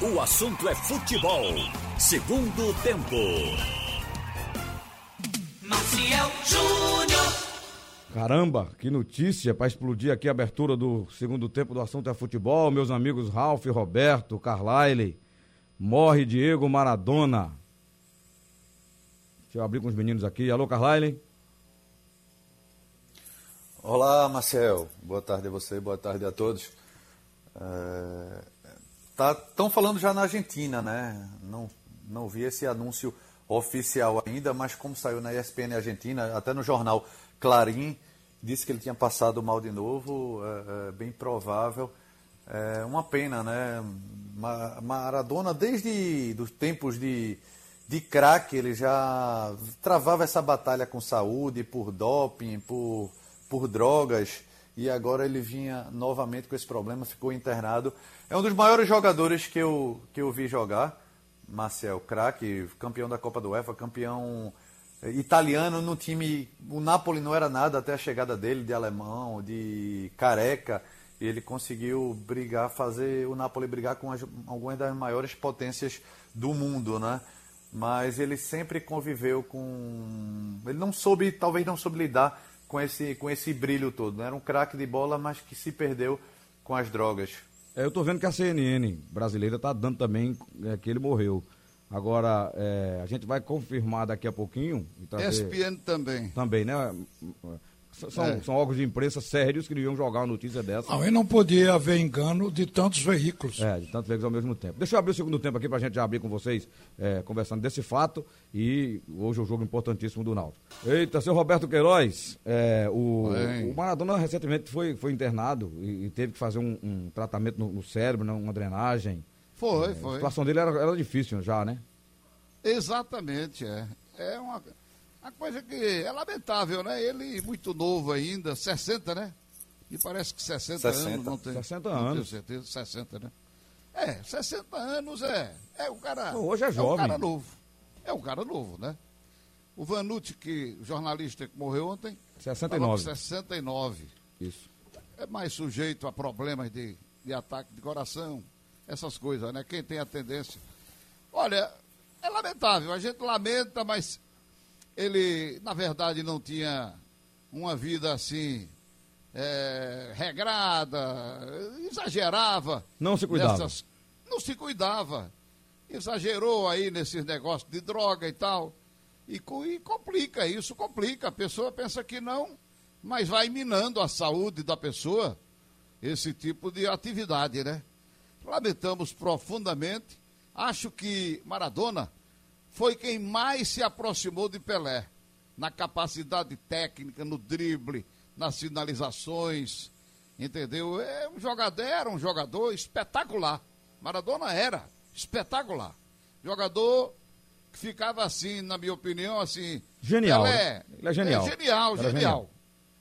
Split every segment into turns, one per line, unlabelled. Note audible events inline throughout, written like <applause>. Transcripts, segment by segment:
O assunto é futebol. Segundo tempo.
Maciel Júnior.
Caramba, que notícia para explodir aqui a abertura do segundo tempo do assunto é futebol. Meus amigos Ralf, Roberto, Carlyle. Morre Diego Maradona. Deixa eu abrir com os meninos aqui. Alô, Carlyle.
Olá, Marcel. Boa tarde a você, boa tarde a todos. Estão é, falando já na Argentina, né? Não, não vi esse anúncio oficial ainda, mas como saiu na ESPN Argentina, até no jornal Clarim, disse que ele tinha passado mal de novo, é, é bem provável. É uma pena, né? Maradona, desde os tempos de, de craque, ele já travava essa batalha com saúde, por doping, por por drogas e agora ele vinha novamente com esse problema, ficou internado. É um dos maiores jogadores que eu, que eu vi jogar, Marcel, craque, campeão da Copa do UEFA, campeão eh, italiano no time. O Napoli não era nada até a chegada dele, de alemão, de careca. E ele conseguiu brigar, fazer o Napoli brigar com as, algumas das maiores potências do mundo, né? Mas ele sempre conviveu com. Ele não soube, talvez não soube lidar com esse, com esse brilho todo. Né? Era um craque de bola, mas que se perdeu com as drogas.
É, eu estou vendo que a CNN brasileira está dando também é, que ele morreu. Agora, é, a gente vai confirmar daqui a pouquinho.
Trazer... ESPN também.
Também, né? São, é. são órgãos de imprensa sérios que deviam jogar uma notícia dessa.
Não, e não podia haver engano de tantos veículos.
É, de tantos veículos ao mesmo tempo. Deixa eu abrir o segundo tempo aqui para a gente já abrir com vocês, é, conversando desse fato. E hoje é o jogo importantíssimo do Náutico. Eita, seu Roberto Queiroz, é, o, o, Maradona recentemente foi, foi internado e, e teve que fazer um, um tratamento no, no, cérebro, né, uma drenagem.
Foi, é, foi. A
situação dele era, era difícil já, né?
Exatamente, é. É uma a coisa que é lamentável, né? Ele muito novo ainda, 60, né? Me parece que 60, 60. anos, não tem.
60 anos. Não tenho
certeza, 60, né? É, 60 anos é. É o cara.
Hoje é jovem. É
o cara novo. É o cara novo, né? O Vanucci, que jornalista que morreu ontem.
69.
69.
Isso.
É mais sujeito a problemas de, de ataque de coração, essas coisas, né? Quem tem a tendência. Olha, é lamentável, a gente lamenta, mas ele, na verdade, não tinha uma vida assim é, regrada, exagerava.
Não se cuidava.
Nessas, não se cuidava. Exagerou aí nesses negócios de droga e tal. E, e complica, isso complica. A pessoa pensa que não, mas vai minando a saúde da pessoa esse tipo de atividade, né? Lamentamos profundamente. Acho que Maradona foi quem mais se aproximou de Pelé, na capacidade técnica, no drible, nas finalizações, entendeu? É um jogador, era um jogador espetacular. Maradona era espetacular. Jogador que ficava assim, na minha opinião, assim.
Genial.
Pelé,
Ele é genial.
É, genial, genial. genial.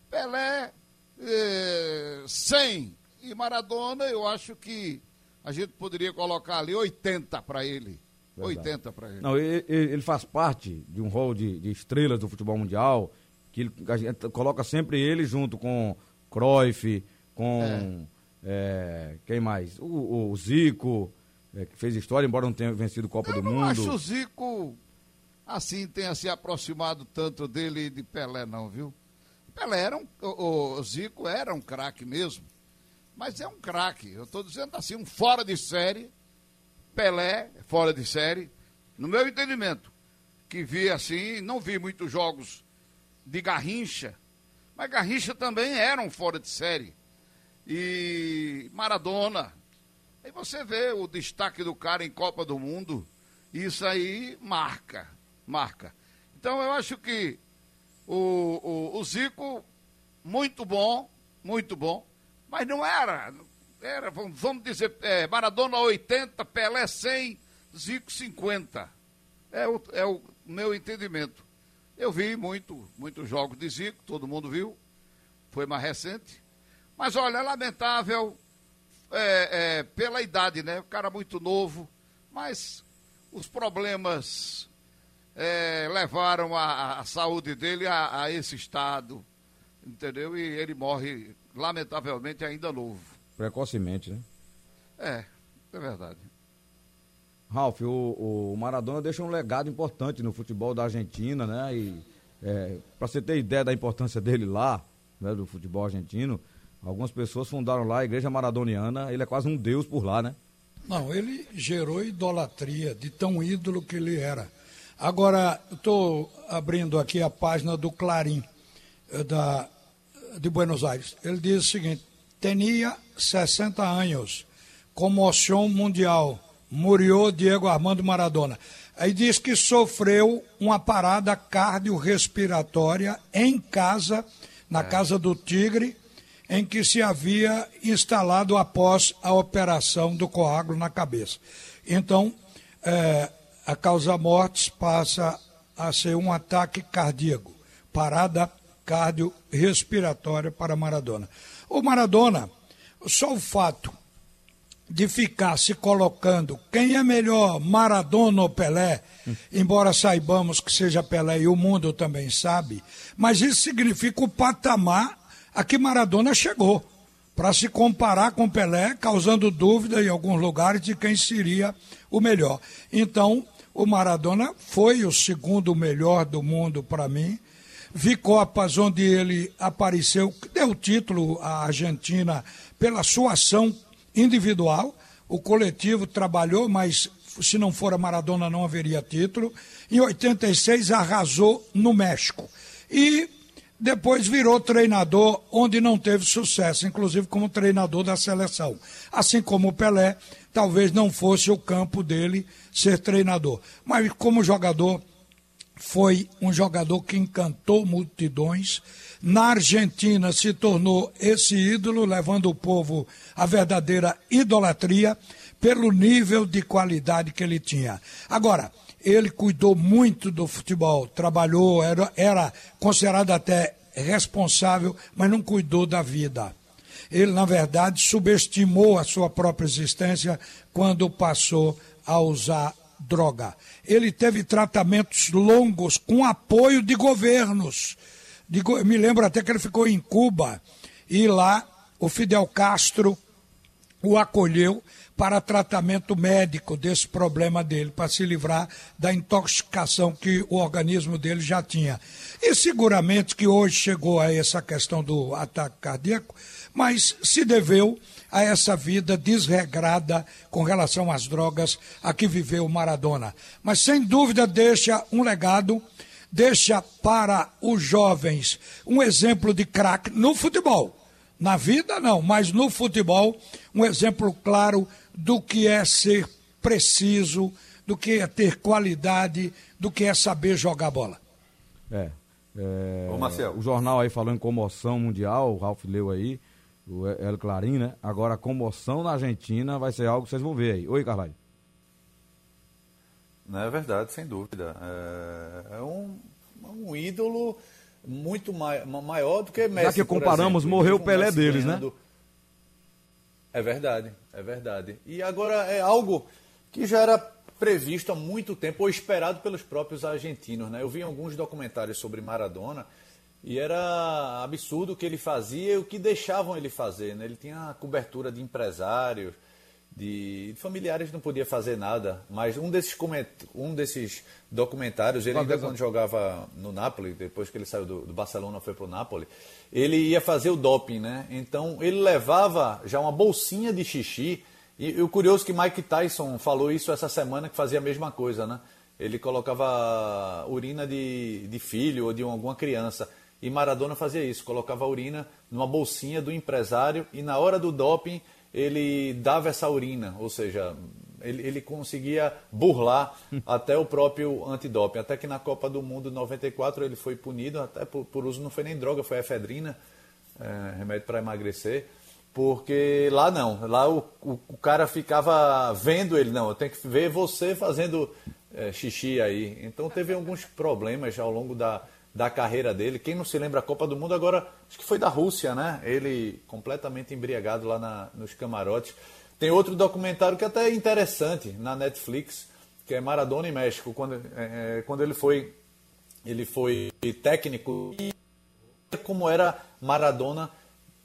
Pelé, é, 100. E Maradona, eu acho que a gente poderia colocar ali 80 para ele. Verdade. 80 para ele.
Não, ele, ele, faz parte de um rol de, de, estrelas do futebol mundial, que ele, a gente coloca sempre ele junto com Cruyff, com é. É, quem mais? O, o Zico, é, que fez história, embora não tenha vencido Copa
Eu
do Mundo.
acho o Zico assim tenha se aproximado tanto dele e de Pelé, não, viu? Pelé era um. O, o Zico era um craque mesmo. Mas é um craque. Eu estou dizendo assim, um fora de série Pelé, fora de série, no meu entendimento, que vi assim, não vi muitos jogos de Garrincha, mas Garrincha também era um fora de série. E Maradona. Aí você vê o destaque do cara em Copa do Mundo, isso aí marca, marca. Então eu acho que o, o, o Zico, muito bom, muito bom, mas não era, era, vamos dizer, é, Maradona 80, Pelé 100, Zico 50. É o, é o meu entendimento. Eu vi muito, muitos jogos de Zico, todo mundo viu, foi mais recente. Mas olha, é lamentável é, é, pela idade, né? O cara muito novo, mas os problemas é, levaram a, a, saúde dele a, a esse estado, entendeu? E ele morre, lamentavelmente, ainda novo.
Precocemente, né?
É, é verdade.
Ralf, o, o, Maradona deixa um legado importante no futebol da Argentina, né? E é, para você ter ideia da importância dele lá, né, do futebol argentino, algumas pessoas fundaram lá a Igreja Maradoniana, ele é quase um deus por lá, né?
Não, ele gerou idolatria de tão ídolo que ele era. Agora, estou abrindo aqui a página do Clarim eh, da, de Buenos Aires. Ele diz o seguinte: tinha 60 anos, comoção mundial Murió Diego Armando Maradona. Aí diz que sofreu uma parada cardiorrespiratória em casa, na é. casa do Tigre, em que se havia instalado após a operação do coágulo na cabeça. Então, é, a causa mortes passa a ser um ataque cardíaco, parada cardiorrespiratória para Maradona. O Maradona, só o fato de ficar se colocando quem é melhor, Maradona ou Pelé, embora saibamos que seja Pelé e o mundo também sabe, mas isso significa o patamar a que Maradona chegou, para se comparar com Pelé, causando dúvida em alguns lugares de quem seria o melhor. Então, o Maradona foi o segundo melhor do mundo para mim. Vi Copas onde ele apareceu, deu título à Argentina pela sua ação individual. O coletivo trabalhou, mas se não for a Maradona não haveria título. Em 86 arrasou no México. E depois virou treinador onde não teve sucesso, inclusive como treinador da seleção. Assim como o Pelé, talvez não fosse o campo dele ser treinador. Mas como jogador, foi um jogador que encantou multidões na Argentina se tornou esse ídolo, levando o povo à verdadeira idolatria pelo nível de qualidade que ele tinha. Agora, ele cuidou muito do futebol, trabalhou, era, era considerado até responsável, mas não cuidou da vida. Ele, na verdade, subestimou a sua própria existência quando passou a usar droga. Ele teve tratamentos longos com apoio de governos Digo, me lembro até que ele ficou em Cuba e lá o Fidel Castro o acolheu para tratamento médico desse problema dele, para se livrar da intoxicação que o organismo dele já tinha. E seguramente que hoje chegou a essa questão do ataque cardíaco, mas se deveu a essa vida desregrada com relação às drogas a que viveu Maradona. Mas sem dúvida deixa um legado deixa para os jovens um exemplo de craque no futebol. Na vida, não, mas no futebol, um exemplo claro do que é ser preciso, do que é ter qualidade, do que é saber jogar bola.
É. é Ô, Marcelo. O jornal aí falando em comoção mundial, o Ralf leu aí, o El Clarim, né? Agora, a comoção na Argentina vai ser algo que vocês vão ver aí. Oi, Carlai.
Não é verdade, sem dúvida. É, é um, um ídolo muito mai, maior do que Messi.
Já que comparamos, exemplo, morreu o Pelé deles, né? ganhando... né?
É verdade, é verdade. E agora é algo que já era previsto há muito tempo, ou esperado pelos próprios argentinos. Né? Eu vi alguns documentários sobre Maradona e era absurdo o que ele fazia e o que deixavam ele fazer. Né? Ele tinha cobertura de empresários, de familiares não podia fazer nada, mas um desses, um desses documentários, ele ainda quando jogava no Napoli, depois que ele saiu do, do Barcelona foi para o Napoli, ele ia fazer o doping, né? Então ele levava já uma bolsinha de xixi, e, e o curioso é que Mike Tyson falou isso essa semana, que fazia a mesma coisa, né? Ele colocava urina de, de filho ou de alguma criança. E Maradona fazia isso, colocava a urina numa bolsinha do empresário e na hora do doping ele dava essa urina, ou seja, ele, ele conseguia burlar <laughs> até o próprio antidoping. Até que na Copa do Mundo 94 ele foi punido, até por, por uso, não foi nem droga, foi efedrina, é, remédio para emagrecer. Porque lá não, lá o, o, o, cara ficava vendo ele, não, eu tenho que ver você fazendo é, xixi aí. Então teve alguns problemas ao longo da, da carreira dele. Quem não se lembra a Copa do Mundo agora, acho que foi da Rússia, né? Ele completamente embriagado lá na, nos camarotes. Tem outro documentário que até é interessante na Netflix, que é Maradona em México, quando, é, é quando ele foi ele foi técnico e como era Maradona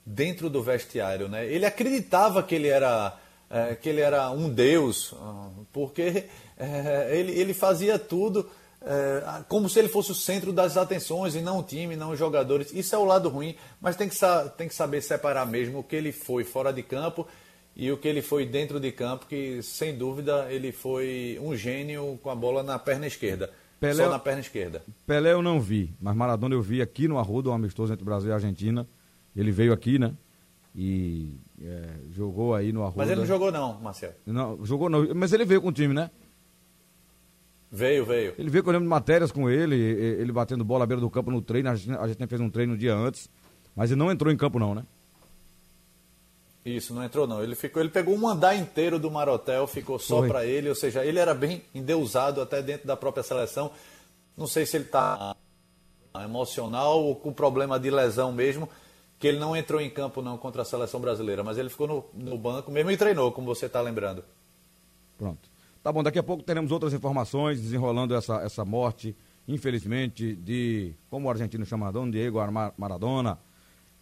dentro do vestiário, né? Ele acreditava que ele era é, que ele era um deus, ah, porque é, ele, ele fazia tudo é, como se ele fosse o centro das atenções e não o time, não os jogadores. Isso é o lado ruim, mas tem que, tem que saber separar mesmo o que ele foi fora de campo e o que ele foi dentro de campo, que sem dúvida ele foi um gênio com a bola na perna esquerda. Pelé, só na perna esquerda.
Pelé eu não vi, mas Maradona eu vi aqui no Arruda, um amistoso entre Brasil e Argentina. Ele veio aqui, né? E é, jogou aí no Arruda.
Mas ele não jogou não, Marcelo.
Não, jogou não, mas ele veio com o time, né?
Veio, veio.
Ele veio eu lembro de matérias com ele, ele batendo bola à beira do campo no treino, a gente, a gente fez um treino um dia antes, mas ele não entrou em campo não, né?
Isso, não entrou não. Ele ficou, ele pegou um andar inteiro do Marotel, ficou só para ele, ou seja, ele era bem endeusado até dentro da própria seleção. Não sei se ele está emocional ou com problema de lesão mesmo, que ele não entrou em campo não contra a seleção brasileira, mas ele ficou no, no banco mesmo e treinou, como você está lembrando.
Pronto. Tá bom, daqui a pouco teremos outras informações desenrolando essa, essa morte, infelizmente, de, como o argentino chama, Dom Diego Maradona,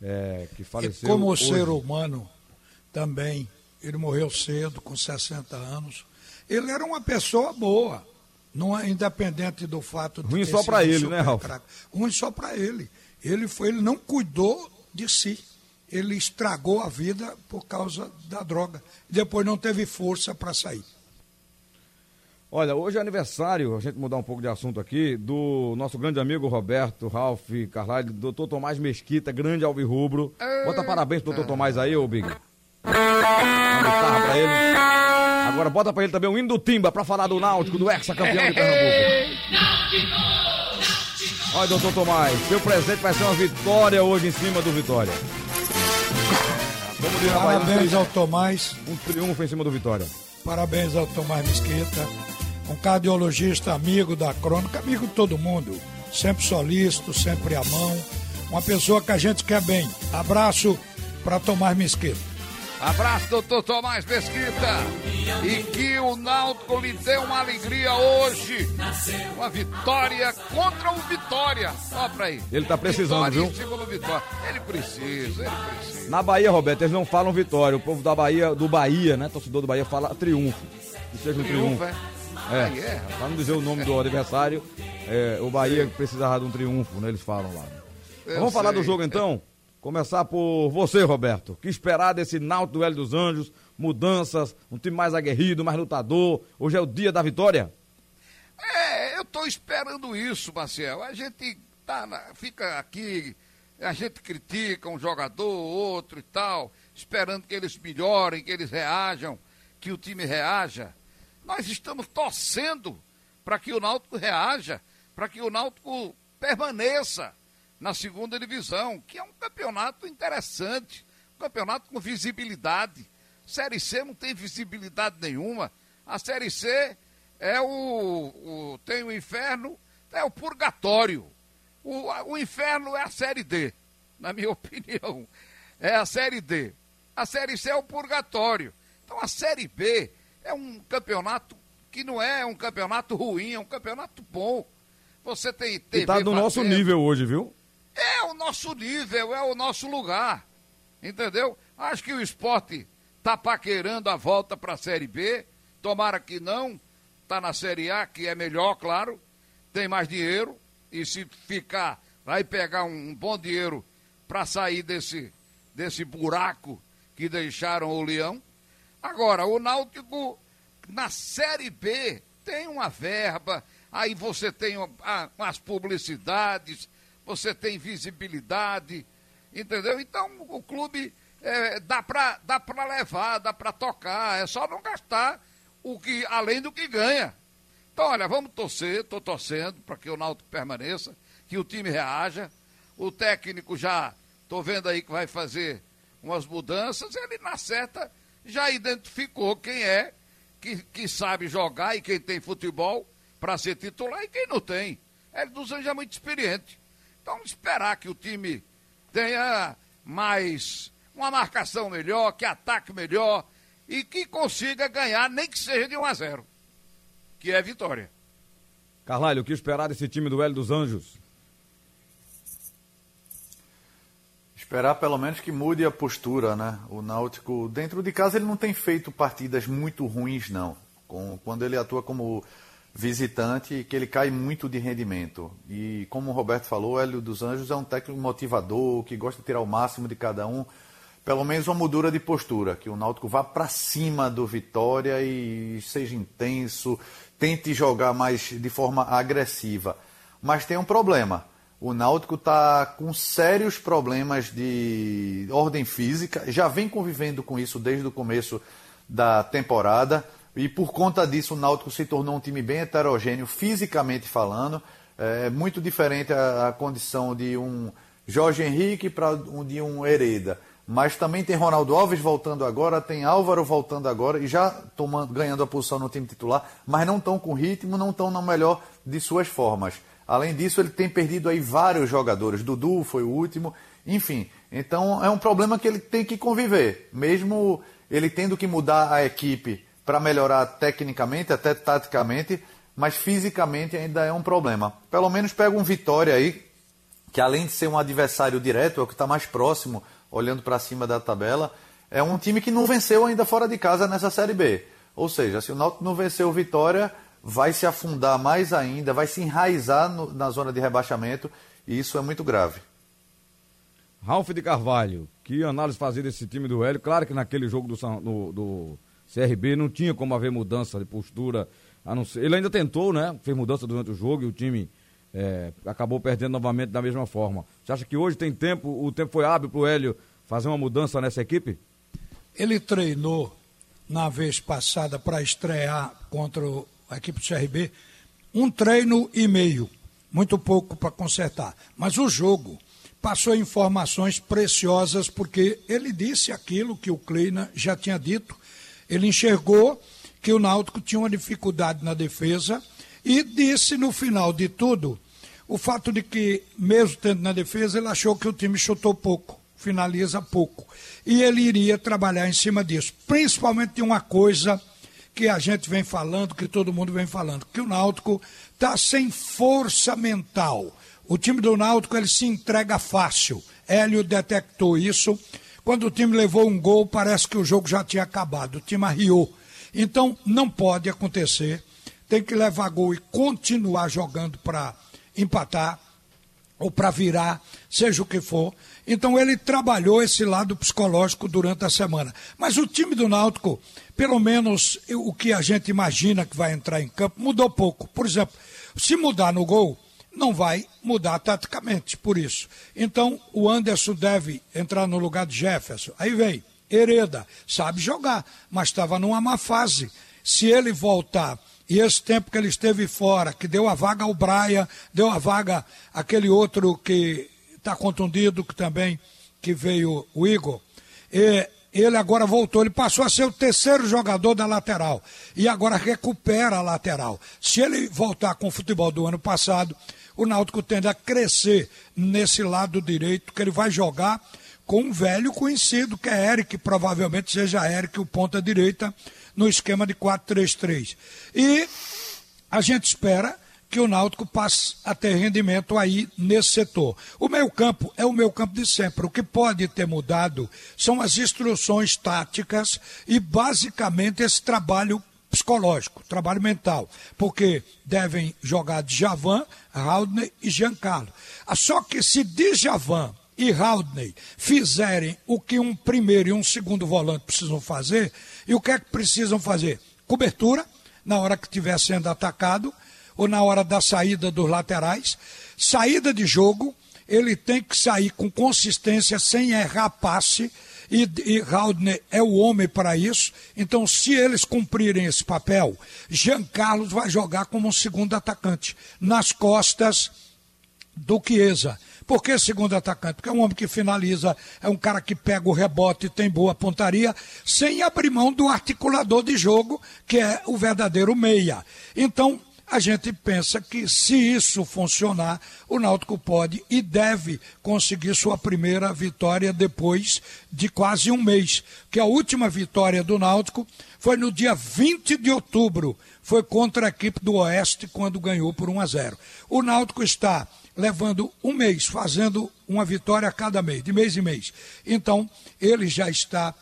é, que faleceu.
E como hoje. ser humano também. Ele morreu cedo, com 60 anos. Ele era uma pessoa boa, não é independente do fato de
ruim só para ele, né, Ralf?
Ruim só para ele. Ele foi, ele não cuidou de si. Ele estragou a vida por causa da droga. Depois não teve força para sair.
Olha, hoje é aniversário, a gente mudar um pouco de assunto aqui, do nosso grande amigo Roberto, Ralf, Carlyle, doutor Tomás Mesquita, grande alvirrubro. Bota parabéns pro doutor Tomás aí, ô Big. Uma guitarra pra ele. Agora bota pra ele também o hino do Timba pra falar do Náutico, do ex-campeão de Pernambuco. Olha, doutor Tomás, seu presente vai ser uma vitória hoje em cima do Vitória.
Vamos Parabéns ao Tomás.
Um triunfo em cima do Vitória.
Parabéns ao Tomás Mesquita, um cardiologista amigo da crônica, amigo de todo mundo, sempre solícito, sempre à mão, uma pessoa que a gente quer bem. Abraço para Tomás Mesquita.
Abraço, doutor Tomás Mesquita. E que o Náutico lhe dê uma alegria hoje. Uma vitória contra o Vitória. Ó pra aí.
Ele tá precisando, viu?
Vitória. Ele precisa, ele precisa.
Na Bahia, Roberto, eles não falam vitória. O povo da Bahia, do Bahia, né? Torcedor do Bahia fala triunfo. Que seja um triunfo. triunfo. É. É, é pra não dizer o nome do adversário, é, o Bahia precisava de um triunfo, né? Eles falam lá. Vamos sei. falar do jogo então? Começar por você, Roberto. que esperar desse Náutico do Hélio dos Anjos? Mudanças, um time mais aguerrido, mais lutador. Hoje é o dia da vitória?
É, eu estou esperando isso, Marcel. A gente tá na, fica aqui, a gente critica um jogador, outro e tal, esperando que eles melhorem, que eles reajam, que o time reaja. Nós estamos torcendo para que o Náutico reaja, para que o Náutico permaneça na segunda divisão, que é um campeonato interessante, um campeonato com visibilidade. Série C não tem visibilidade nenhuma. A Série C é o, o tem o inferno, é o purgatório. O, o inferno é a Série D, na minha <laughs> opinião. É a Série D. A Série C é o purgatório. Então a Série B é um campeonato que não é um campeonato ruim, é um campeonato bom. Você tem
TV. E tá do nosso nível hoje, viu?
É o nosso nível, é o nosso lugar. Entendeu? Acho que o esporte está paquerando a volta para a Série B. Tomara que não. Está na Série A, que é melhor, claro. Tem mais dinheiro. E se ficar, vai pegar um bom dinheiro para sair desse, desse buraco que deixaram o Leão. Agora, o Náutico na Série B tem uma verba, aí você tem as publicidades, você tem visibilidade, entendeu? Então o clube é, dá para dá pra levar, dá para tocar, é só não gastar o que além do que ganha. Então, olha, vamos torcer, estou torcendo para que o Náutico permaneça, que o time reaja. O técnico já, estou vendo aí que vai fazer umas mudanças, ele na certa já identificou quem é que, que sabe jogar e quem tem futebol para ser titular e quem não tem. Ele dos Anjos é muito experiente. Então, esperar que o time tenha mais uma marcação melhor, que ataque melhor e que consiga ganhar, nem que seja de 1 a 0 que é vitória.
Carlalho, o que esperar desse time do Hélio dos Anjos?
Esperar pelo menos que mude a postura, né? O Náutico, dentro de casa, ele não tem feito partidas muito ruins, não. Com, quando ele atua como visitante, que ele cai muito de rendimento. E como o Roberto falou, Hélio dos Anjos é um técnico motivador, que gosta de tirar o máximo de cada um. Pelo menos uma mudura de postura, que o Náutico vá para cima do Vitória e seja intenso, tente jogar mais de forma agressiva. Mas tem um problema o Náutico está com sérios problemas de ordem física, já vem convivendo com isso desde o começo da temporada e por conta disso o Náutico se tornou um time bem heterogêneo fisicamente falando. É muito diferente a, a condição de um Jorge Henrique para um, de um Hereda. Mas também tem Ronaldo Alves voltando agora, tem Álvaro voltando agora e já tomando, ganhando a posição no time titular, mas não estão com ritmo, não estão na melhor de suas formas. Além disso, ele tem perdido aí vários jogadores. Dudu foi o último. Enfim, então é um problema que ele tem que conviver. Mesmo ele tendo que mudar a equipe para melhorar tecnicamente, até taticamente, mas fisicamente ainda é um problema. Pelo menos pega um Vitória aí, que além de ser um adversário direto, é o que está mais próximo, olhando para cima da tabela, é um time que não venceu ainda fora de casa nessa Série B. Ou seja, se o Náutico não venceu o Vitória, vai se afundar mais ainda, vai se enraizar no, na zona de rebaixamento e isso é muito grave.
Ralf de Carvalho, que análise fazer desse time do Hélio? Claro que naquele jogo do, do, do CRB não tinha como haver mudança de postura. Ser, ele ainda tentou, né? Fez mudança durante o jogo e o time é, acabou perdendo novamente da mesma forma. Você acha que hoje tem tempo, o tempo foi hábil para o Hélio fazer uma mudança nessa equipe?
Ele treinou na vez passada para estrear contra o a equipe do CRB, um treino e meio, muito pouco para consertar. Mas o jogo passou informações preciosas, porque ele disse aquilo que o Kleina já tinha dito. Ele enxergou que o Náutico tinha uma dificuldade na defesa e disse no final de tudo o fato de que, mesmo tendo na defesa, ele achou que o time chutou pouco, finaliza pouco. E ele iria trabalhar em cima disso, principalmente de uma coisa que a gente vem falando, que todo mundo vem falando, que o Náutico está sem força mental. O time do Náutico ele se entrega fácil. Hélio detectou isso. Quando o time levou um gol, parece que o jogo já tinha acabado. O time arriou. Então, não pode acontecer. Tem que levar gol e continuar jogando para empatar ou para virar, seja o que for. Então ele trabalhou esse lado psicológico durante a semana. Mas o time do Náutico, pelo menos o que a gente imagina que vai entrar em campo, mudou pouco. Por exemplo, se mudar no gol, não vai mudar taticamente, por isso. Então o Anderson deve entrar no lugar de Jefferson. Aí vem Hereda, sabe jogar, mas estava numa má fase. Se ele voltar e esse tempo que ele esteve fora, que deu a vaga ao Braia, deu a vaga aquele outro que está contundido, que também que veio o Igor. E ele agora voltou, ele passou a ser o terceiro jogador da lateral e agora recupera a lateral. Se ele voltar com o futebol do ano passado, o Náutico tende a crescer nesse lado direito, que ele vai jogar com um velho conhecido, que é Eric, provavelmente seja Eric o ponta direita, no esquema de 4-3-3. E a gente espera que o Náutico passe a ter rendimento aí nesse setor. O meio campo é o meio campo de sempre. O que pode ter mudado são as instruções táticas e basicamente esse trabalho psicológico, trabalho mental, porque devem jogar Djavan, Haldner e Giancarlo. Ah, só que se Djavan e Haldney fizerem o que um primeiro e um segundo volante precisam fazer, e o que é que precisam fazer? Cobertura, na hora que estiver sendo atacado, ou na hora da saída dos laterais. Saída de jogo, ele tem que sair com consistência, sem errar passe, e, e Haldner é o homem para isso. Então, se eles cumprirem esse papel, Jean Carlos vai jogar como um segundo atacante, nas costas do Chiesa. Por que segundo atacante? Porque é um homem que finaliza, é um cara que pega o rebote e tem boa pontaria, sem abrir mão do articulador de jogo, que é o verdadeiro meia. Então, a gente pensa que se isso funcionar, o Náutico pode e deve conseguir sua primeira vitória depois de quase um mês. Que a última vitória do Náutico foi no dia 20 de outubro, foi contra a equipe do Oeste quando ganhou por 1 a 0. O Náutico está levando um mês, fazendo uma vitória a cada mês, de mês em mês. Então, ele já está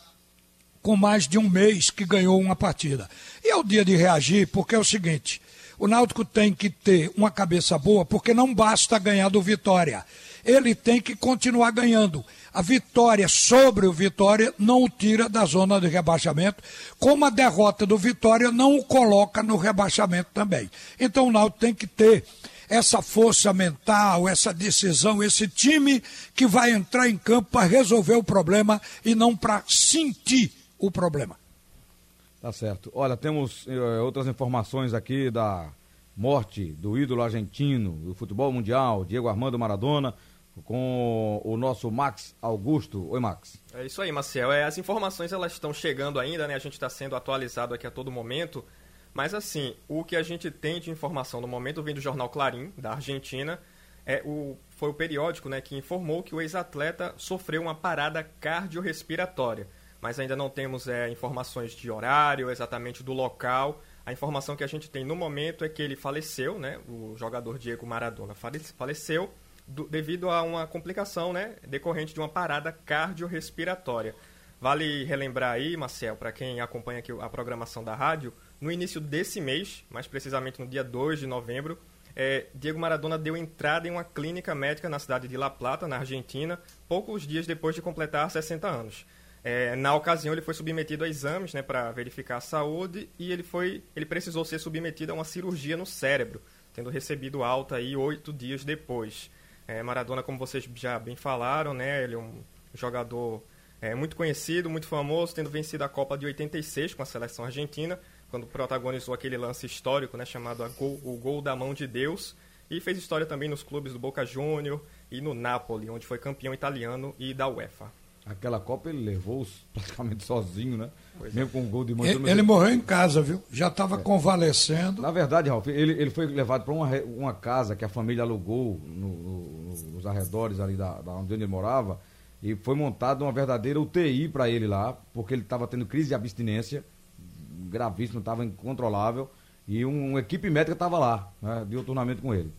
com mais de um mês que ganhou uma partida. E é o dia de reagir, porque é o seguinte: o Náutico tem que ter uma cabeça boa, porque não basta ganhar do Vitória. Ele tem que continuar ganhando. A vitória sobre o Vitória não o tira da zona de rebaixamento, como a derrota do Vitória não o coloca no rebaixamento também. Então o Náutico tem que ter essa força mental, essa decisão, esse time que vai entrar em campo para resolver o problema e não para sentir o problema.
Tá certo. Olha, temos uh, outras informações aqui da morte do ídolo argentino do futebol mundial, Diego Armando Maradona, com o nosso Max Augusto. Oi, Max.
É isso aí, Marcel. É, as informações elas estão chegando ainda, né? A gente está sendo atualizado aqui a todo momento. Mas assim, o que a gente tem de informação no momento vem do jornal Clarim, da Argentina. É o, foi o periódico né, que informou que o ex-atleta sofreu uma parada cardiorrespiratória. Mas ainda não temos é, informações de horário, exatamente do local. A informação que a gente tem no momento é que ele faleceu, né? O jogador Diego Maradona faleceu do, devido a uma complicação, né? Decorrente de uma parada cardiorrespiratória. Vale relembrar aí, Marcel, para quem acompanha aqui a programação da rádio, no início desse mês, mais precisamente no dia 2 de novembro, é, Diego Maradona deu entrada em uma clínica médica na cidade de La Plata, na Argentina, poucos dias depois de completar 60 anos. É, na ocasião, ele foi submetido a exames né, para verificar a saúde e ele, foi, ele precisou ser submetido a uma cirurgia no cérebro, tendo recebido alta aí oito dias depois. É, Maradona, como vocês já bem falaram, né, ele é um jogador é, muito conhecido, muito famoso, tendo vencido a Copa de 86 com a seleção argentina, quando protagonizou aquele lance histórico, né, chamado gol, o gol da mão de Deus, e fez história também nos clubes do Boca Júnior e no Napoli, onde foi campeão italiano e da UEFA.
Aquela Copa ele levou <laughs> praticamente sozinho, né? Pois Mesmo é. com o gol de mão.
Ele, ele morreu em casa, viu? Já estava é. convalescendo.
Na verdade, Ralf, ele, ele foi levado para uma, uma casa que a família alugou no, no, nos arredores ali da, da onde ele morava e foi montada uma verdadeira UTI para ele lá, porque ele estava tendo crise de abstinência gravíssimo, estava incontrolável. E um, uma equipe médica estava lá, né, de turnamento com ele.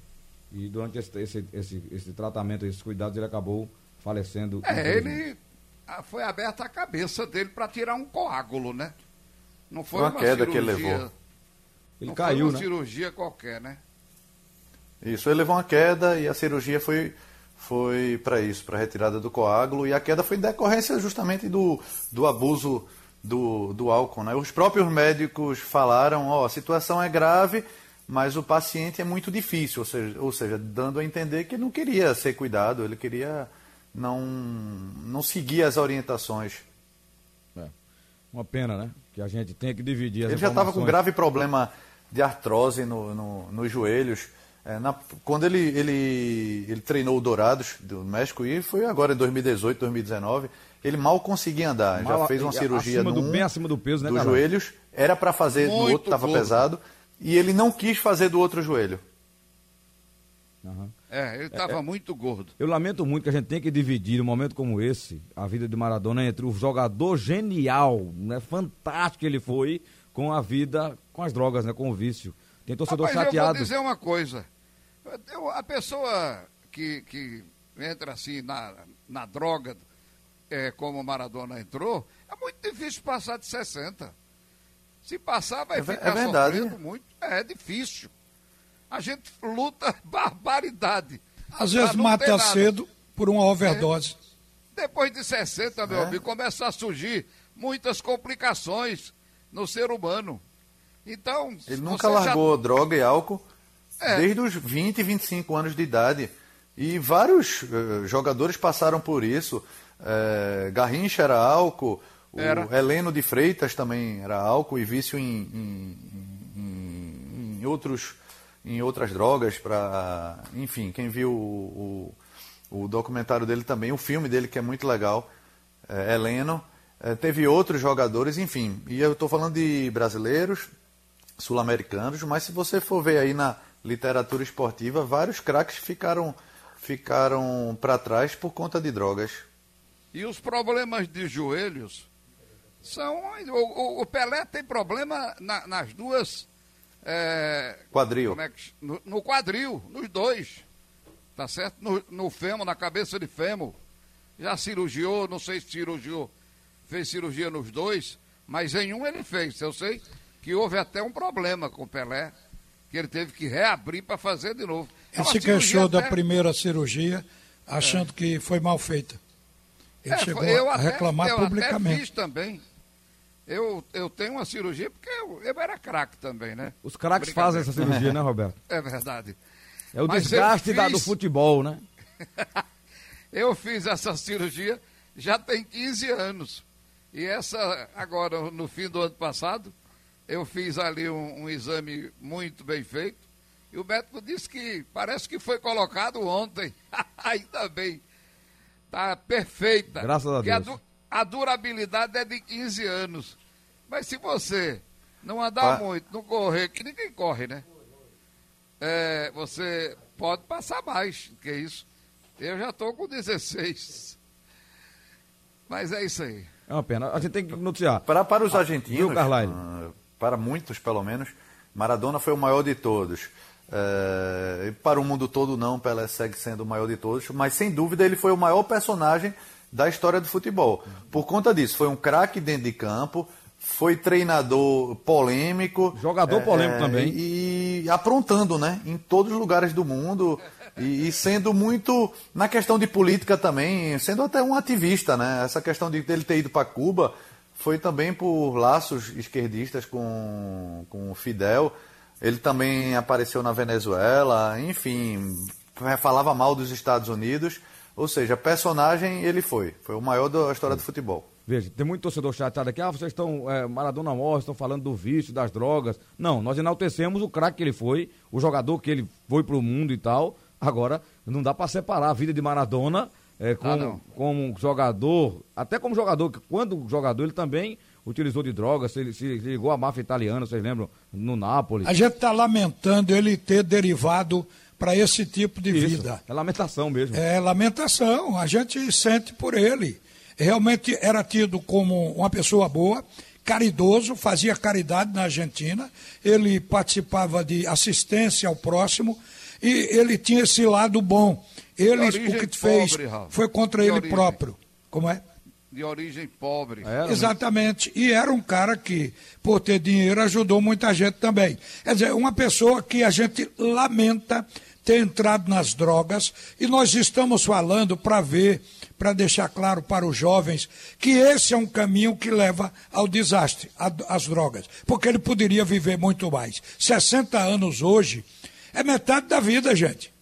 E durante esse, esse, esse, esse, tratamento, esses cuidados, ele acabou falecendo.
É, ele foi aberta a cabeça dele para tirar um coágulo, né? Não foi uma, uma queda cirurgia, que ele levou. Ele não caiu, foi uma né? cirurgia qualquer, né?
Isso, ele levou uma queda e a cirurgia foi foi para isso, para retirada do coágulo e a queda foi em decorrência justamente do, do abuso do, do álcool. Né? Os próprios médicos falaram, ó, a situação é grave, mas o paciente é muito difícil, ou seja, ou seja, dando a entender que não queria ser cuidado, ele queria não, não seguir as orientações.
É. Uma pena, né? Que a gente tem que dividir as
Ele já estava com grave problema de artrose no, no, nos joelhos. É, na, quando ele, ele, ele treinou o Dourados do México, e foi agora em 2018, 2019, ele mal conseguia andar. Mal, já fez uma cirurgia
no bem acima do peso, né,
dos joelhos. Era para fazer Muito do outro, estava pesado. E ele não quis fazer do outro joelho.
Uhum. É, ele estava é, é, muito gordo.
Eu lamento muito que a gente tem que dividir um momento como esse, a vida de Maradona, entre o jogador genial, né, fantástico que ele foi, com a vida, com as drogas, né, com o vício. Tem torcedor Rapaz, chateado. Eu
vou dizer uma coisa. Eu, a pessoa que, que entra assim na, na droga, é, como o Maradona entrou, é muito difícil passar de 60. Se passar, vai é, ficar é verdade. sofrendo muito. É difícil. A gente luta <laughs> barbaridade.
Às vezes mata cedo por uma overdose.
É. Depois de 60, meu é. amigo, começa a surgir muitas complicações no ser humano. Então.
Ele nunca largou já... droga e álcool é. desde os 20, 25 anos de idade. E vários uh, jogadores passaram por isso. É, Garrincha era álcool, era. o Heleno de Freitas também era álcool e vício em, em, em, em outros, em outras drogas. Pra, enfim, quem viu o, o, o, documentário dele também, o filme dele que é muito legal, é, Heleno. É, teve outros jogadores, enfim. E eu estou falando de brasileiros, sul-americanos, mas se você for ver aí na literatura esportiva, vários craques ficaram, ficaram para trás por conta de drogas.
E os problemas de joelhos são. O, o Pelé tem problema na, nas duas. É,
quadril.
É que, no, no, quadril, nos dois. Tá certo? No, no fêmur, na cabeça de fêmur. Já cirurgiou, não sei se cirurgiou, fez cirurgia nos dois, mas em um ele fez. Eu sei que houve até um problema com o Pelé, que ele teve que reabrir para fazer de novo.
Ele se queixou até... da primeira cirurgia, achando é. que foi mal feita. Ele é, chegou a até, reclamar
eu
publicamente.
Eu fiz também. Eu, eu tenho uma cirurgia porque eu, eu era craque também, né?
Os craques fazem essa cirurgia, né, Roberto? <laughs>
É verdade.
É o Mas desgaste fiz... do futebol, né? <laughs>
eu fiz essa cirurgia já tem 15 anos. E essa, agora, no fim do ano passado, eu fiz ali um, um exame muito bem feito. E o médico disse que parece que foi colocado ontem. <laughs> Ainda bem. Tá perfeita.
Graças a Deus.
A, du a, durabilidade é de 15 anos. Mas se você não andar muito, não correr, que ninguém corre, né? É, você pode passar mais que isso. Eu já estou com 16. Mas é isso aí.
É uma pena. A gente tem que noticiar.
Para, para os argentinos, uh, para muitos pelo menos, Maradona foi o maior de todos. É, para o mundo todo não, Pelé segue sendo o maior de todos, mas sem dúvida ele foi o maior personagem da história do futebol. Por conta disso, foi um craque dentro de campo, foi treinador polêmico.
Jogador é, polêmico também.
E, e aprontando, né? Em todos os lugares do mundo. E, e, sendo muito, na questão de política também, sendo até um ativista, né? Essa questão de ele ter ido para Cuba foi também por laços esquerdistas com, com Fidel. Ele também apareceu na Venezuela, enfim, falava mal dos Estados Unidos. Ou seja, personagem ele foi. Foi o maior da história do futebol.
Veja, tem muito torcedor chateado aqui. Ah, vocês estão. É, Maradona morre, estão falando do vício, das drogas. Não, nós enaltecemos o craque que ele foi, o jogador que ele foi para o mundo e tal. Agora, não dá para separar a vida de Maradona é, como, ah, como jogador, até como jogador, quando jogador ele também utilizou de drogas, se, se ligou à máfia italiana, vocês lembram, no Nápoles.
A gente está lamentando ele ter derivado para esse tipo de
Isso,
vida.
É lamentação mesmo.
É lamentação, a gente sente por ele. Realmente era tido como uma pessoa boa, caridoso, fazia caridade na Argentina, ele participava de assistência ao próximo e ele tinha esse lado bom. Ele, o que fez pobre, foi contra ele origem. próprio. Como é?
De origem pobre.
É, Exatamente. E era um cara que, por ter dinheiro, ajudou muita gente também. Quer dizer, uma pessoa que a gente lamenta ter entrado nas drogas, e nós estamos falando para ver, para deixar claro para os jovens, que esse é um caminho que leva ao desastre, às drogas. Porque ele poderia viver muito mais. 60 anos hoje é metade da vida, gente.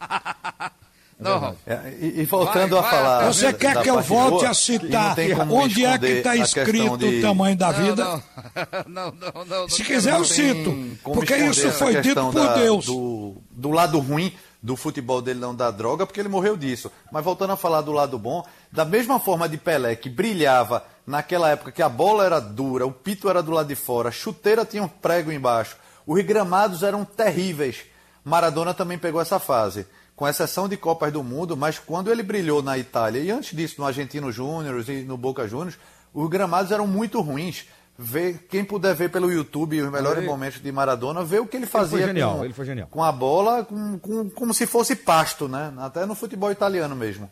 <laughs>
Não. É, e, e, voltando vai, a falar.
Você quer que eu volte a citar onde é que está escrito de... o tamanho da vida? <laughs>
Não, não, não.
Se quiser, eu cito. Porque isso foi dito por da, Deus.
Do, do lado ruim do futebol dele, não da droga, porque ele morreu disso. Mas voltando a falar do lado bom, da mesma forma de Pelé, que brilhava naquela época que a bola era dura, o pito era do lado de fora, a chuteira tinha um prego embaixo, os gramados eram terríveis. Maradona também pegou essa fase com exceção de Copas do Mundo, mas quando ele brilhou na Itália e antes disso no Argentino Júnior e no Boca Juniors, os gramados eram muito ruins. Ver, quem puder ver pelo YouTube os melhores ele... momentos de Maradona, ver o que ele fazia
ele genial,
com,
ele foi genial.
com a bola, com, com, como se fosse pasto, né? Até no futebol italiano mesmo.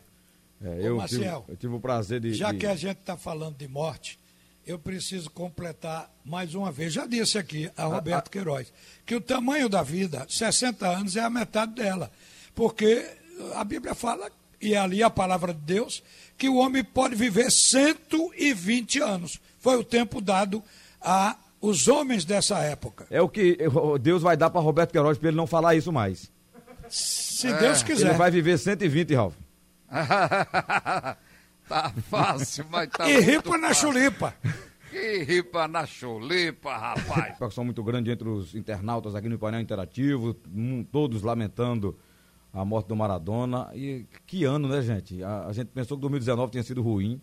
É, eu, Ô, Marcel, tive, eu tive o prazer de.
Já
de...
que a gente está falando de morte, eu preciso completar mais uma vez. Já disse aqui a Roberto a, a... Queiroz que o tamanho da vida, 60 anos, é a metade dela. Porque a Bíblia fala, e é ali a palavra de Deus, que o homem pode viver 120 anos. Foi o tempo dado a os homens dessa época.
É o que Deus vai dar para Roberto Queiroz para ele não falar isso mais.
Se é. Deus quiser.
Ele vai viver 120, Ralf. <laughs>
tá fácil, mas tá
E ripa na chulipa.
Que ripa na chulipa, rapaz. <laughs>
Preocupação muito grande entre os internautas aqui no painel interativo, todos lamentando a morte do Maradona. E que ano, né, gente? A, a, gente pensou que 2019 tinha sido ruim.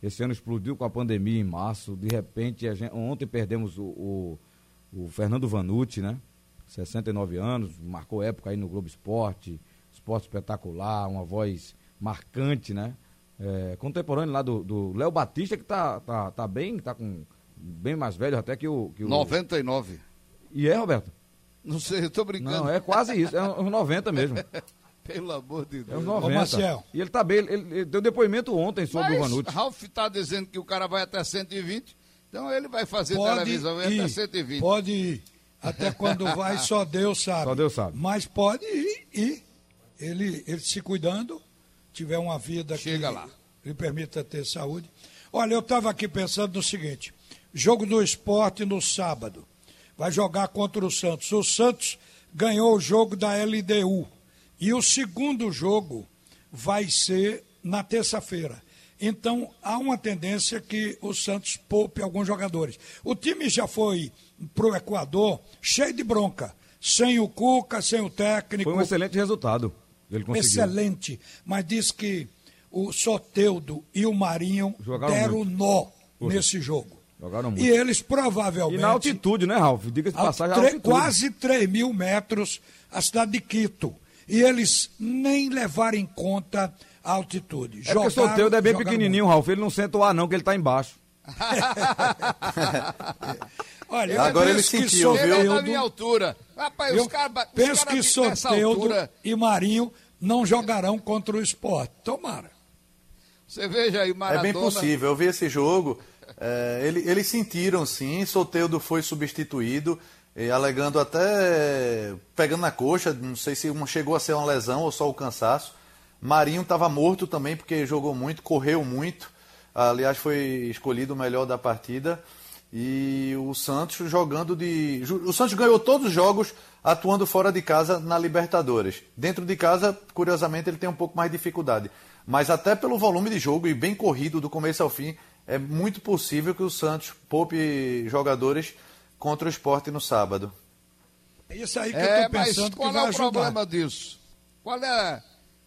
Esse ano explodiu com a pandemia em março. De repente, gente, ontem perdemos o, o, o Fernando Vanucci, né? 69 anos, marcou época aí no Globo Esporte, esporte espetacular, uma voz marcante, né? É, contemporâneo lá do Léo Batista, que tá, tá, tá bem, tá com bem mais velho até que o, que o.
99.
E é, Roberto?
Não sei, eu tô brincando.
Não, é quase isso, é uns 90 mesmo. <laughs>
Pelo amor de Deus.
É uns 90. Ô, Marcel. E ele tá bem, ele, ele deu depoimento ontem sobre Mas, o Vanucci.
Ralf tá dizendo que o cara vai até 120, então ele vai fazer pode televisão ir, até 120.
Pode ir. Até quando vai, <laughs> só Deus sabe.
Só Deus sabe.
Mas pode ir e ele, ele se cuidando, tiver uma vida
Chega
que
lá.
lhe permita ter saúde. Olha, eu estava aqui pensando no seguinte: jogo do esporte no sábado. Vai jogar contra o Santos. O Santos ganhou o jogo da LDU. E o segundo jogo vai ser na terça-feira. Então, há uma tendência que o Santos poupe alguns jogadores. O time já foi para o Equador cheio de bronca. Sem o Cuca, sem o técnico.
Foi um excelente resultado. Ele conseguiu.
Excelente. Mas diz que o Soteudo e o Marinho Jogaram deram muito. nó Poxa. nesse jogo.
Jogaram muito.
E eles provavelmente.
E na altitude, né, Ralf? Diga-se de
passagem. Quase 3 mil metros a cidade de Quito. E eles nem levaram em conta a altitude.
É jogaram, porque o Soteudo é bem pequenininho, muito. Ralf. Ele não senta o ar, não, que ele está embaixo. <laughs>
Olha, Agora ele sentiu,
viu? Ele é minha altura. Rapaz,
eu os caras... Penso cara que Soteudo altura... e Marinho não jogarão contra o esporte. Tomara.
Você veja aí, Maradona...
É bem possível. Eu vi esse jogo, é, ele, eles sentiram sim, Soteudo foi substituído, e, alegando até pegando na coxa, não sei se uma chegou a ser uma lesão ou só o cansaço. Marinho estava morto também, porque jogou muito, correu muito. Aliás, foi escolhido o melhor da partida. E o Santos jogando de. O Santos ganhou todos os jogos atuando fora de casa na Libertadores. Dentro de casa, curiosamente, ele tem um pouco mais de dificuldade. Mas até pelo volume de jogo e bem corrido do começo ao fim, é muito possível que o Santos poupe jogadores contra o esporte no sábado.
É isso aí que é, eu tô pensando
qual
que é
o problema disso? Qual é...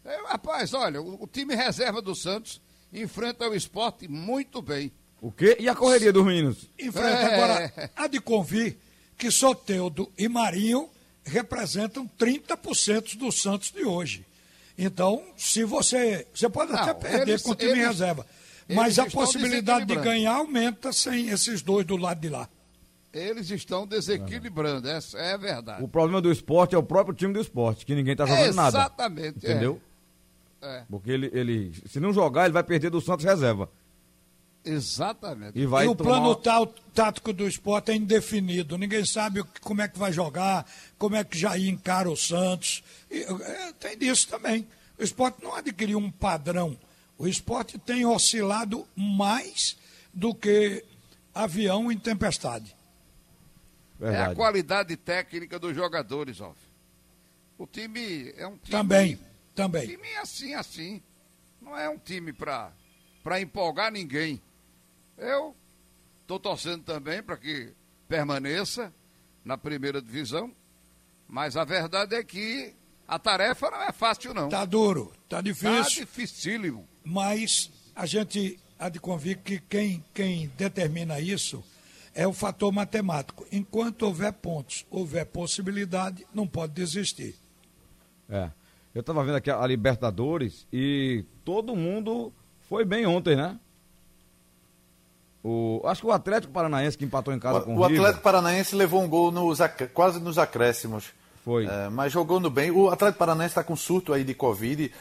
é... Rapaz, olha, o, o time reserva do Santos enfrenta o esporte muito bem.
O quê? E a correria dos meninos?
Enfrenta. É. Agora, há de convir que Soteudo e Marinho representam 30% do Santos de hoje. Então, se você. Você pode Não, até perder eles, com o time eles, reserva. Mas a possibilidade de ganhar aumenta sem esses dois do lado de lá.
Eles estão desequilibrando, é. essa é verdade.
O problema do esporte é o próprio time do esporte, que ninguém está jogando
Exatamente,
nada.
Exatamente.
Entendeu? É. é. Porque ele, ele, se não jogar, ele vai perder do Santos reserva.
Exatamente.
E, vai e o tomar... plano tal, tático do esporte é indefinido. Ninguém sabe como é que vai jogar, como é que Jair encara o Santos. E, é, tem disso também. O esporte não adquiriu um padrão. O esporte tem oscilado mais do que avião em tempestade.
Verdade. É a qualidade técnica dos jogadores, ó. O time é um time.
Também, também.
Um time é assim, assim. Não é um time para empolgar ninguém. Eu estou torcendo também para que permaneça na primeira divisão, mas a verdade é que a tarefa não é fácil, não.
Tá duro, tá difícil. Tá
dificílimo.
Mas a gente há de convir que quem, quem determina isso é o fator matemático. Enquanto houver pontos, houver possibilidade, não pode desistir.
É. Eu estava vendo aqui a Libertadores e todo mundo foi bem ontem, né? O, acho que o Atlético Paranaense que empatou em casa
o,
com
o O Atlético Paranaense levou um gol nos, quase nos acréscimos.
Foi.
É, mas jogando bem. O Atlético Paranaense está com surto aí de Covid,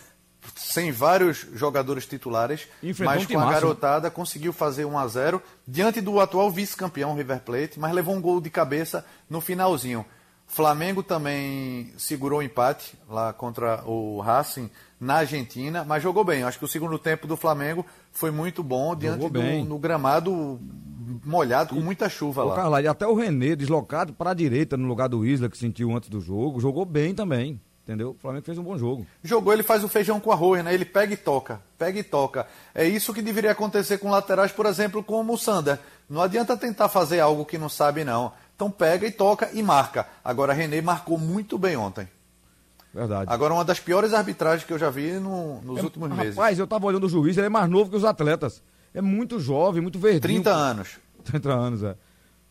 sem vários jogadores titulares, mas com a garotada conseguiu fazer 1 a 0 diante do atual vice-campeão River Plate, mas levou um gol de cabeça no finalzinho. Flamengo também segurou o empate lá contra o Racing na Argentina, mas jogou bem. Acho que o segundo tempo do Flamengo foi muito bom diante do no gramado molhado com muita chuva lá.
Carla, e até o René deslocado para a direita no lugar do Isla que sentiu antes do jogo, jogou bem também. Entendeu? O Flamengo fez um bom jogo.
Jogou, ele faz o feijão com arroz, né? Ele pega e toca, pega e toca. É isso que deveria acontecer com laterais, por exemplo, como o Sander. Não adianta tentar fazer algo que não sabe, não. Então pega e toca e marca. Agora, René marcou muito bem ontem.
Verdade.
Agora, uma das piores arbitragens que eu já vi no, nos é, últimos
rapaz,
meses.
Rapaz, eu tava olhando o juiz, ele é mais novo que os atletas. É muito jovem, muito verdinho.
30 anos.
30 anos, é.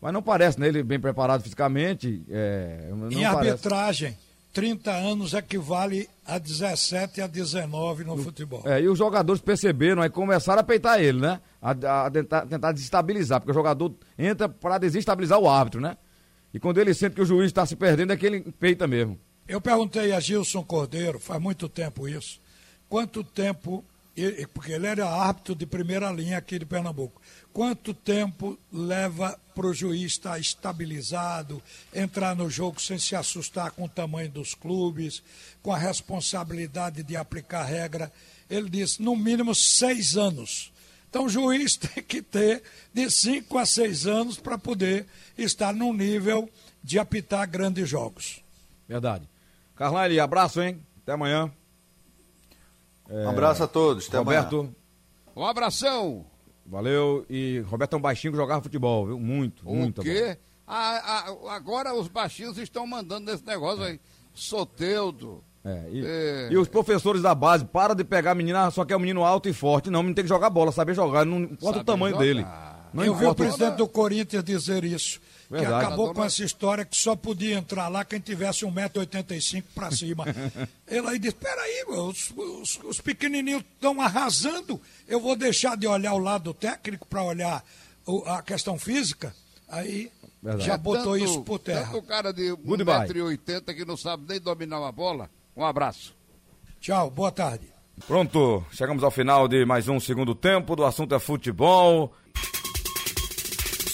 Mas não parece, né? Ele bem preparado fisicamente. É, não
em
parece.
arbitragem, 30 anos equivale a 17 a 19 no, futebol.
É, e os jogadores perceberam, aí começaram a peitar ele, né? A, a tentar, tentar desestabilizar, porque o jogador entra para desestabilizar o árbitro, né? E quando ele sente que o juiz está se perdendo, é que ele peita mesmo.
Eu perguntei a Gilson Cordeiro, faz muito tempo isso, quanto tempo, porque ele era árbitro de primeira linha aqui de Pernambuco, quanto tempo leva para o juiz estar estabilizado, entrar no jogo sem se assustar com o tamanho dos clubes, com a responsabilidade de aplicar regra? Ele disse, no mínimo seis anos. Então o juiz <laughs> tem que ter de cinco a seis anos para poder estar num nível de apitar grandes jogos.
Verdade. Carlyle, abraço, hein? Até amanhã.
É... Um abraço a todos. Até
Roberto.
Amanhã.
Um abração.
Valeu. E Roberto é um baixinho que jogava futebol, viu? Muito,
o
muito.
Quê? Ah, ah, agora os baixinhos estão mandando nesse negócio aí. Soteudo.
É, e, é. e, os professores da base, para de pegar a menina, só que é um menino alto e forte. Não, o menino tem que jogar bola, saber jogar, não importa o tamanho jogar. dele. Não
Eu vi o presidente do Corinthians dizer isso. Verdade. Que acabou com essa história que só podia entrar lá quem tivesse 1,85m para cima. <laughs> Ele aí disse: peraí, os, os, os pequenininhos estão arrasando. Eu vou deixar de olhar o lado técnico para olhar o, a questão física. Aí Verdade. já botou tanto, isso por terra.
Tanto o cara de 1,80m que não sabe nem dominar uma bola. Um abraço.
Tchau, boa tarde.
Pronto, chegamos ao final de mais um segundo tempo do assunto é futebol.